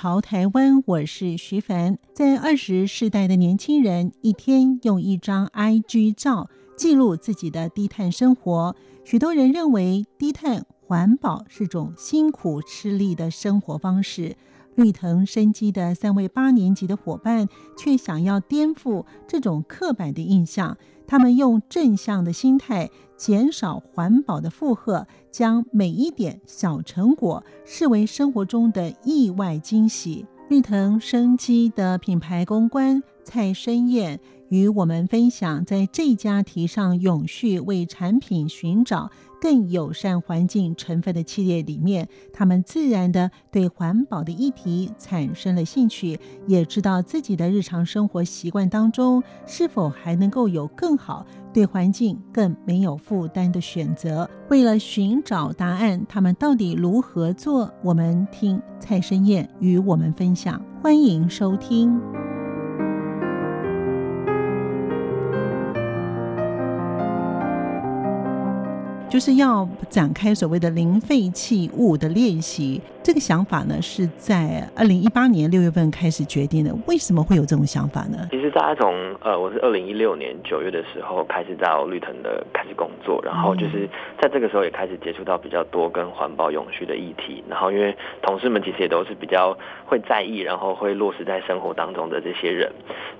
潮台湾》，我是徐凡。在二十世代的年轻人，一天用一张 IG 照记录自己的低碳生活。许多人认为低碳环保是种辛苦吃力的生活方式。绿藤生机的三位八年级的伙伴却想要颠覆这种刻板的印象。他们用正向的心态，减少环保的负荷，将每一点小成果视为生活中的意外惊喜。绿藤生机的品牌公关蔡申燕与我们分享，在这家提倡永续、为产品寻找更友善环境成分的企业里面，他们自然的对环保的议题产生了兴趣，也知道自己的日常生活习惯当中是否还能够有更好、对环境更没有负担的选择。为了寻找答案，他们到底如何做？我们听蔡申燕与我们分享，欢迎收听。就是要展开所谓的零废弃物的练习，这个想法呢是在二零一八年六月份开始决定的。为什么会有这种想法呢？其实大家从呃，我是二零一六年九月的时候开始到绿藤的开始工作，然后就是在这个时候也开始接触到比较多跟环保永续的议题。然后因为同事们其实也都是比较会在意，然后会落实在生活当中的这些人，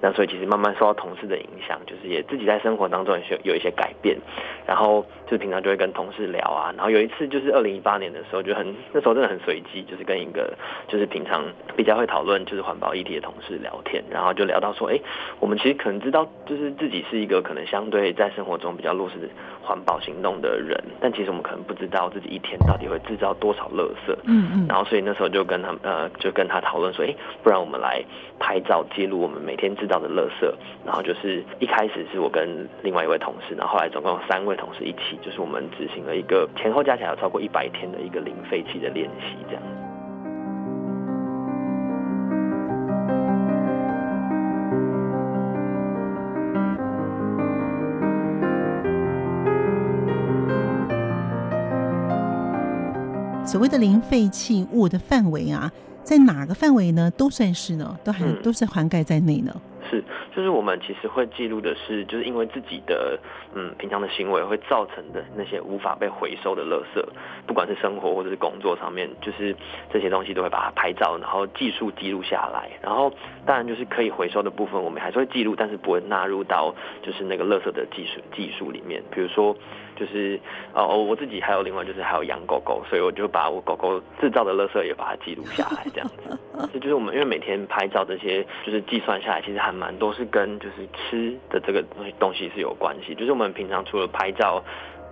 那所以其实慢慢受到同事的影响，就是也自己在生活当中也有一些改变，然后就是平常就会。跟同事聊啊，然后有一次就是二零一八年的时候，就很那时候真的很随机，就是跟一个就是平常比较会讨论就是环保议题的同事聊天，然后就聊到说，哎，我们其实可能知道，就是自己是一个可能相对在生活中比较落实环保行动的人，但其实我们可能不知道自己一天到底会制造多少垃圾。嗯嗯。然后所以那时候就跟他呃就跟他讨论说，哎，不然我们来拍照记录我们每天制造的垃圾。然后就是一开始是我跟另外一位同事，然后后来总共有三位同事一起，就是我们。执行了一个前后加起来有超过一百天的一个零废弃的练习，这样。所谓的零废弃物的范围啊，在哪个范围呢？都算是呢，都还都是涵盖在内呢。是，就是我们其实会记录的是，就是因为自己的嗯平常的行为会造成的那些无法被回收的垃圾，不管是生活或者是工作上面，就是这些东西都会把它拍照，然后技术记录下来。然后当然就是可以回收的部分，我们还是会记录，但是不会纳入到就是那个垃圾的技术技术里面。比如说，就是哦我自己还有另外就是还有养狗狗，所以我就把我狗狗制造的垃圾也把它记录下来，这样子。这就是我们因为每天拍照这些，就是计算下来，其实还蛮多是跟就是吃的这个东西东西是有关系。就是我们平常除了拍照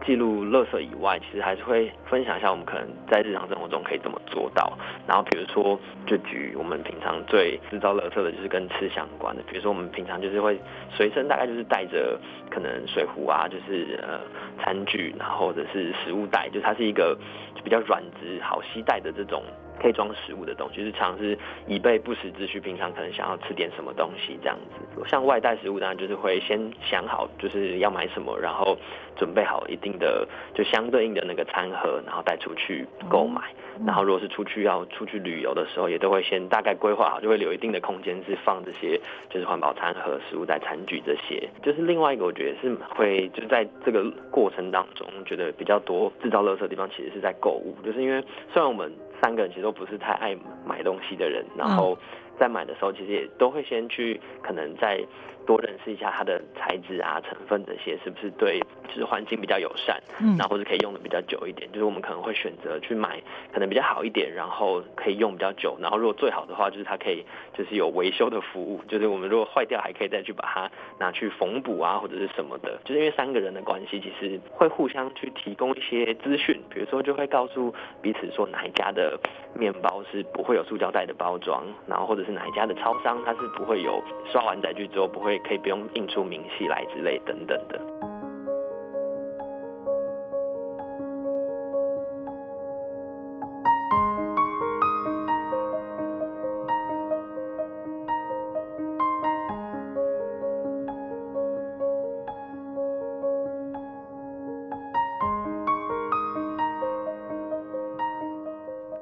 记录垃圾以外，其实还是会分享一下我们可能在日常生活中可以怎么做到。然后比如说，就举我们平常最制造垃圾的就是跟吃相关的，比如说我们平常就是会随身大概就是带着可能水壶啊，就是呃餐具，然后或者是食物袋，就它是一个就比较软质好携带的这种。可以装食物的东西，就是常是以备不时之需。平常可能想要吃点什么东西这样子，像外带食物当然就是会先想好就是要买什么，然后准备好一定的就相对应的那个餐盒，然后带出去购买。然后如果是出去要出去旅游的时候，也都会先大概规划好，就会留一定的空间是放这些就是环保餐盒、食物袋、餐具这些。就是另外一个，我觉得是会就是在这个过程当中，觉得比较多制造垃圾的地方，其实是在购物，就是因为虽然我们。三个人其实都不是太爱买东西的人，然后在买的时候，其实也都会先去可能再多认识一下它的材质啊、成分这些是不是对，就是环境比较友善，嗯，然后或者可以用的比较久一点。就是我们可能会选择去买可能比较好一点，然后可以用比较久，然后如果最好的话，就是它可以就是有维修的服务，就是我们如果坏掉还可以再去把它拿去缝补啊或者是什么的。就是因为三个人的关系，其实会互相去提供一些资讯，比如说就会告诉彼此说哪一家的面包是不会有塑胶袋的包装，然后或者是哪一家的超商它是不会有刷完载具之后不会。会可以不用印出明细来之类等等的。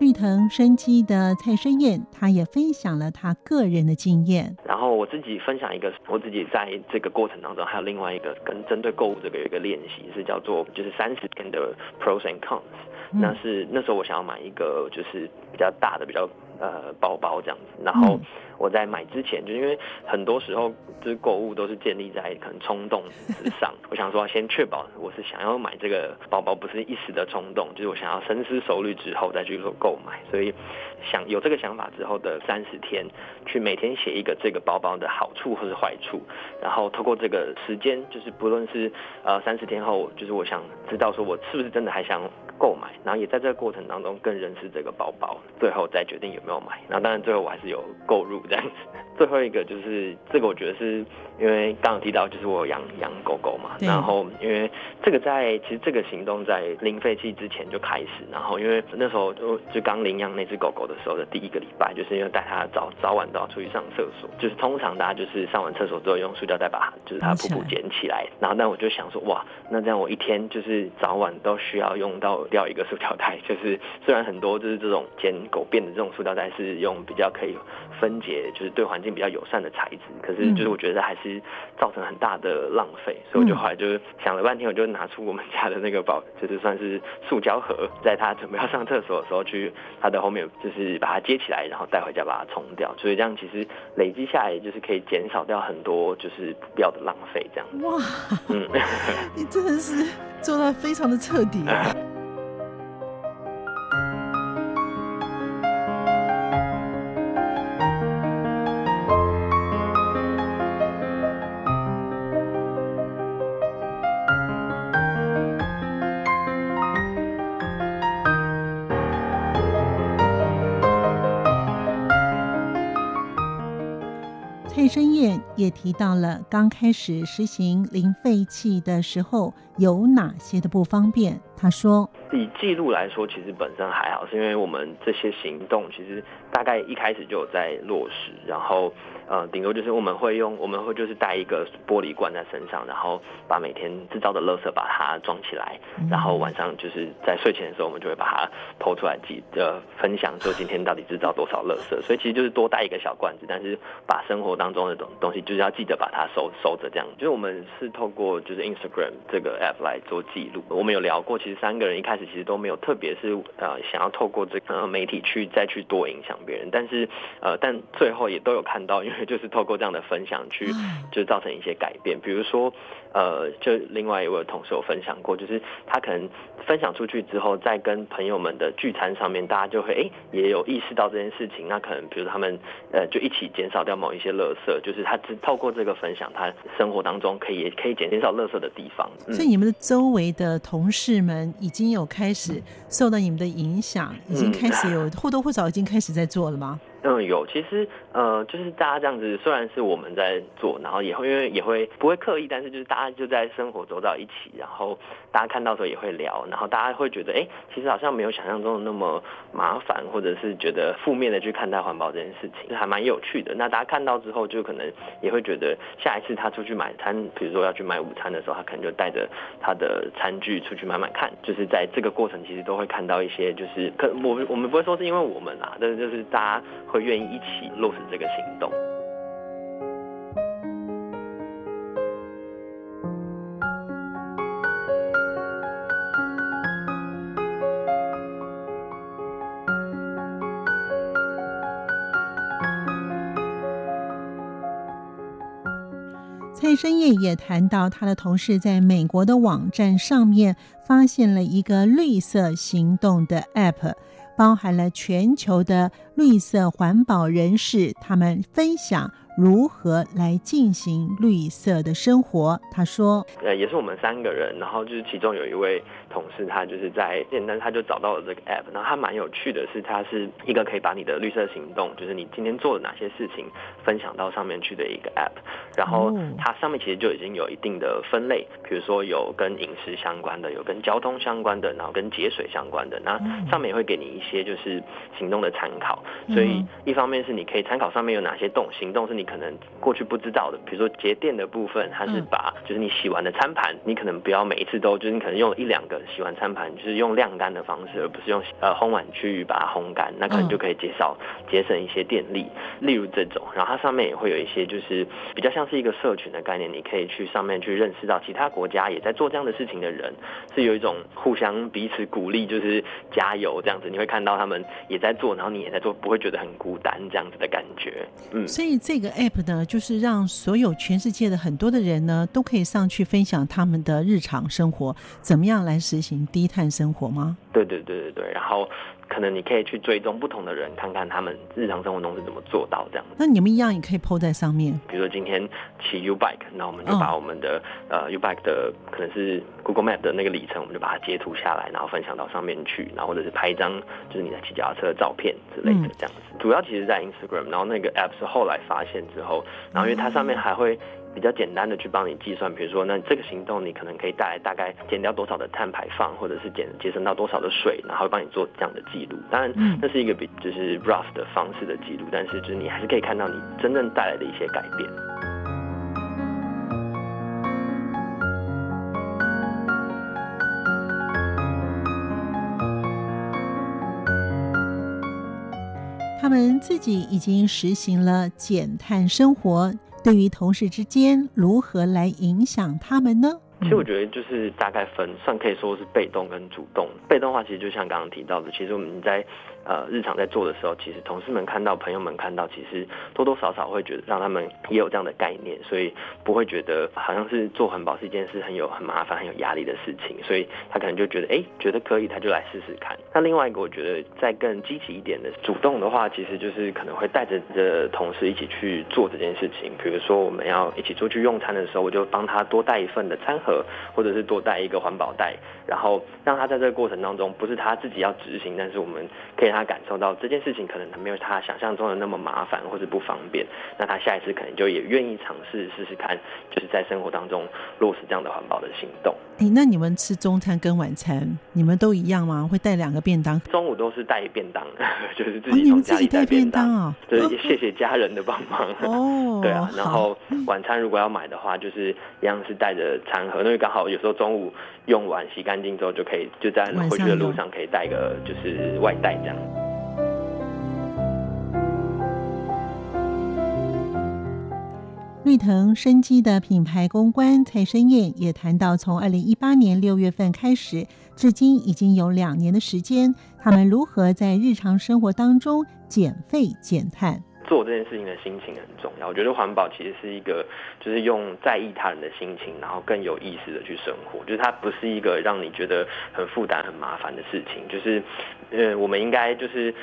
绿藤生机的蔡生燕，他也分享了他个人的经验。我自己分享一个，我自己在这个过程当中，还有另外一个跟针对购物这个有一个练习，是叫做就是三十天的 pros and cons。那是那时候我想要买一个就是比较大的比较呃包包这样子，然后。我在买之前，就因为很多时候就是购物都是建立在可能冲动之上。我想说，先确保我是想要买这个包包，不是一时的冲动，就是我想要深思熟虑之后再去做购买。所以想有这个想法之后的三十天，去每天写一个这个包包的好处或是坏处，然后透过这个时间，就是不论是呃三十天后，就是我想知道说我是不是真的还想购买，然后也在这个过程当中更认识这个包包，最后再决定有没有买。然后当然最后我还是有购入。这样子，最后一个就是这个，我觉得是因为刚刚提到，就是我养养狗狗嘛，然后因为这个在其实这个行动在零废弃之前就开始，然后因为那时候就就刚领养那只狗狗的时候的第一个礼拜，就是因为带它早早晚都要出去上厕所，就是通常大家就是上完厕所之后用塑料袋把它就是它噗噗捡起来，然后但我就想说哇，那这样我一天就是早晚都需要用到掉一个塑料袋，就是虽然很多就是这种捡狗便的这种塑胶袋是用比较可以分解。就是对环境比较友善的材质，可是就是我觉得还是造成很大的浪费，所以我就后来就是想了半天，我就拿出我们家的那个保，就是算是塑胶盒，在他准备要上厕所的时候，去他的后面就是把它接起来，然后带回家把它冲掉，所以这样其实累积下来就是可以减少掉很多就是不必要的浪费，这样。哇，嗯，你真的是做到非常的彻底啊。蔡生彦也提到了刚开始实行零废弃的时候有哪些的不方便。他说：“以记录来说，其实本身还好，是因为我们这些行动其实大概一开始就有在落实，然后。”呃，顶多就是我们会用，我们会就是带一个玻璃罐在身上，然后把每天制造的垃圾把它装起来，然后晚上就是在睡前的时候，我们就会把它偷出来记，呃，分享说今天到底制造多少垃圾。所以其实就是多带一个小罐子，但是把生活当中的东东西就是要记得把它收收着这样。就是我们是透过就是 Instagram 这个 app 来做记录。我们有聊过，其实三个人一开始其实都没有特别是呃想要透过这个媒体去再去多影响别人，但是呃但最后也都有看到，因为就是透过这样的分享去，就造成一些改变。比如说，呃，就另外一位同事有分享过，就是他可能分享出去之后，在跟朋友们的聚餐上面，大家就会哎、欸、也有意识到这件事情。那可能比如他们呃就一起减少掉某一些垃圾，就是他只透过这个分享，他生活当中可以也可以减减少垃圾的地方。所以你们的周围的同事们已经有开始受到你们的影响，已经开始有或多或少已经开始在做了吗？嗯，嗯有，其实呃，就是大家这样子，虽然是我们在做，然后也会因为也会不会刻意，但是就是大家就在生活走到一起，然后大家看到的时候也会聊，然后大家会觉得，哎，其实好像没有想象中的那么麻烦，或者是觉得负面的去看待环保这件事情，还蛮有趣的。那大家看到之后，就可能也会觉得，下一次他出去买餐，比如说要去买午餐的时候，他可能就带着他的餐具出去买买看，就是在这个过程其实都会看到一些，就是可我们我们不会说是因为我们啊，但是就是大家。会愿意一起落实这个行动。蔡生彦也谈到，他的同事在美国的网站上面发现了一个绿色行动的 App。包含了全球的绿色环保人士，他们分享如何来进行绿色的生活。他说：“呃，也是我们三个人，然后就是其中有一位同事，他就是在简单他就找到了这个 app，然后他蛮有趣的是，它是一个可以把你的绿色行动，就是你今天做了哪些事情分享到上面去的一个 app，然后它上面其实就已经有一定的分类，比如说有跟饮食相关的，有跟交通相关的，然后跟节水相关的，那上面也会给你一些就是行动的参考，所以一方面是你可以参考上面有哪些动行动是你可能过去不知道的，比如说节电的部分，它是把就是你洗完的餐盘，你可能不要每一次都就是你可能用一两个洗完餐盘，就是用晾干的方式，而不是用呃烘碗去把它烘干，那可能就可以减少节省一些电力，例如这种，然后它上面也会有一些就是比较像是一个社群的概念，你可以去上面去认识到其他国家也在做这样的事情的人，是有一种互相彼此鼓励，就是加油这样子，你会看到他们也在做，然后你也在做，不会觉得很孤单这样子的感觉。嗯，所以这个 app 呢，就是让所有全世界的很多的人呢，都可以上去分享他们的日常生活，怎么样来实行低碳生活吗？对对对对对，然后。可能你可以去追踪不同的人，看看他们日常生活中是怎么做到这样。那你们一样也可以 po 在上面。比如说今天骑 U bike，那我们就把我们的、哦、呃 U bike 的可能是 Google Map 的那个里程，我们就把它截图下来，然后分享到上面去，然后或者是拍一张就是你在骑脚踏车的照片之类的这样子。嗯、主要其实在 Instagram，然后那个 app 是后来发现之后，然后因为它上面还会。比较简单的去帮你计算，比如说，那这个行动你可能可以带来大概减掉多少的碳排放，或者是减节省到多少的水，然后会帮你做这样的记录。当然，那是一个比就是 rough 的方式的记录，但是就是你还是可以看到你真正带来的一些改变。他们自己已经实行了减碳生活。对于同事之间如何来影响他们呢？其实我觉得就是大概分，算可以说是被动跟主动。被动的话，其实就像刚刚提到的，其实我们在。呃，日常在做的时候，其实同事们看到、朋友们看到，其实多多少少会觉得让他们也有这样的概念，所以不会觉得好像是做环保是一件事很有很麻烦、很有压力的事情，所以他可能就觉得，哎，觉得可以，他就来试试看。那另外一个，我觉得再更积极一点的主动的话，其实就是可能会带着的同事一起去做这件事情。比如说，我们要一起出去用餐的时候，我就帮他多带一份的餐盒，或者是多带一个环保袋，然后让他在这个过程当中，不是他自己要执行，但是我们可以。他感受到这件事情可能没有他想象中的那么麻烦或者不方便，那他下一次可能就也愿意尝试试试看，就是在生活当中落实这样的环保的行动。哎，那你们吃中餐跟晚餐，你们都一样吗？会带两个便当？中午都是带便当，就是自己从家里带便当啊。对，谢谢家人的帮忙。哦，对啊。然后晚餐如果要买的话，就是一样是带着餐盒，因为刚好有时候中午用完洗干净之后就可以，就在回去的路上可以带个就是外带这样。绿藤生机的品牌公关蔡生燕也谈到，从二零一八年六月份开始，至今已经有两年的时间，他们如何在日常生活当中减费减碳。做这件事情的心情很重要。我觉得环保其实是一个，就是用在意他人的心情，然后更有意识的去生活。就是它不是一个让你觉得很负担、很麻烦的事情。就是，呃，我们应该就是。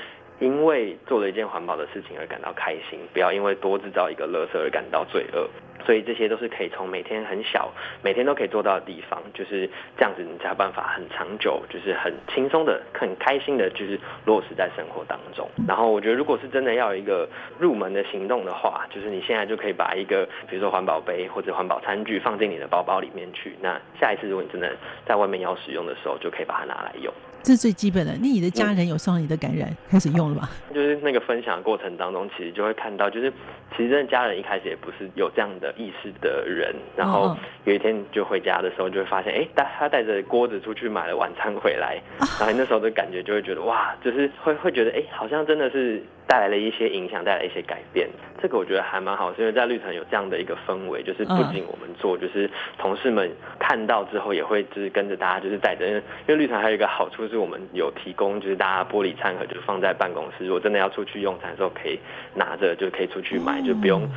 因为做了一件环保的事情而感到开心，不要因为多制造一个垃圾而感到罪恶。所以这些都是可以从每天很小，每天都可以做到的地方，就是这样子，你才有办法很长久，就是很轻松的、很开心的，就是落实在生活当中。然后我觉得，如果是真的要有一个入门的行动的话，就是你现在就可以把一个，比如说环保杯或者环保餐具放进你的包包里面去。那下一次如果你真的在外面要使用的时候，就可以把它拿来用。这是最基本的。那你的家人有受到你的感染，开始用了吗？就是那个分享的过程当中，其实就会看到，就是其实真的家人一开始也不是有这样的。意识的人，然后有一天就回家的时候，就会发现，哎，带他带着锅子出去买了晚餐回来，然后那时候的感觉就会觉得，哇，就是会会觉得，哎，好像真的是带来了一些影响，带来一些改变。这个我觉得还蛮好，是因为在绿城有这样的一个氛围，就是不仅我们做，就是同事们看到之后也会就是跟着大家，就是带着，因为因为绿城还有一个好处是我们有提供，就是大家玻璃餐盒，就是放在办公室，如果真的要出去用餐的时候，可以拿着就可以出去买，就不用。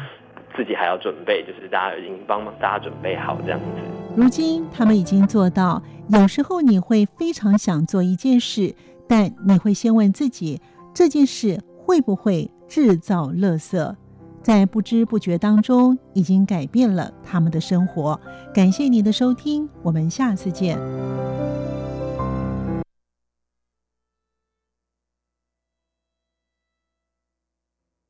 自己还要准备，就是大家已经帮忙大家准备好这样子。如今他们已经做到，有时候你会非常想做一件事，但你会先问自己，这件事会不会制造垃圾？在不知不觉当中，已经改变了他们的生活。感谢您的收听，我们下次见。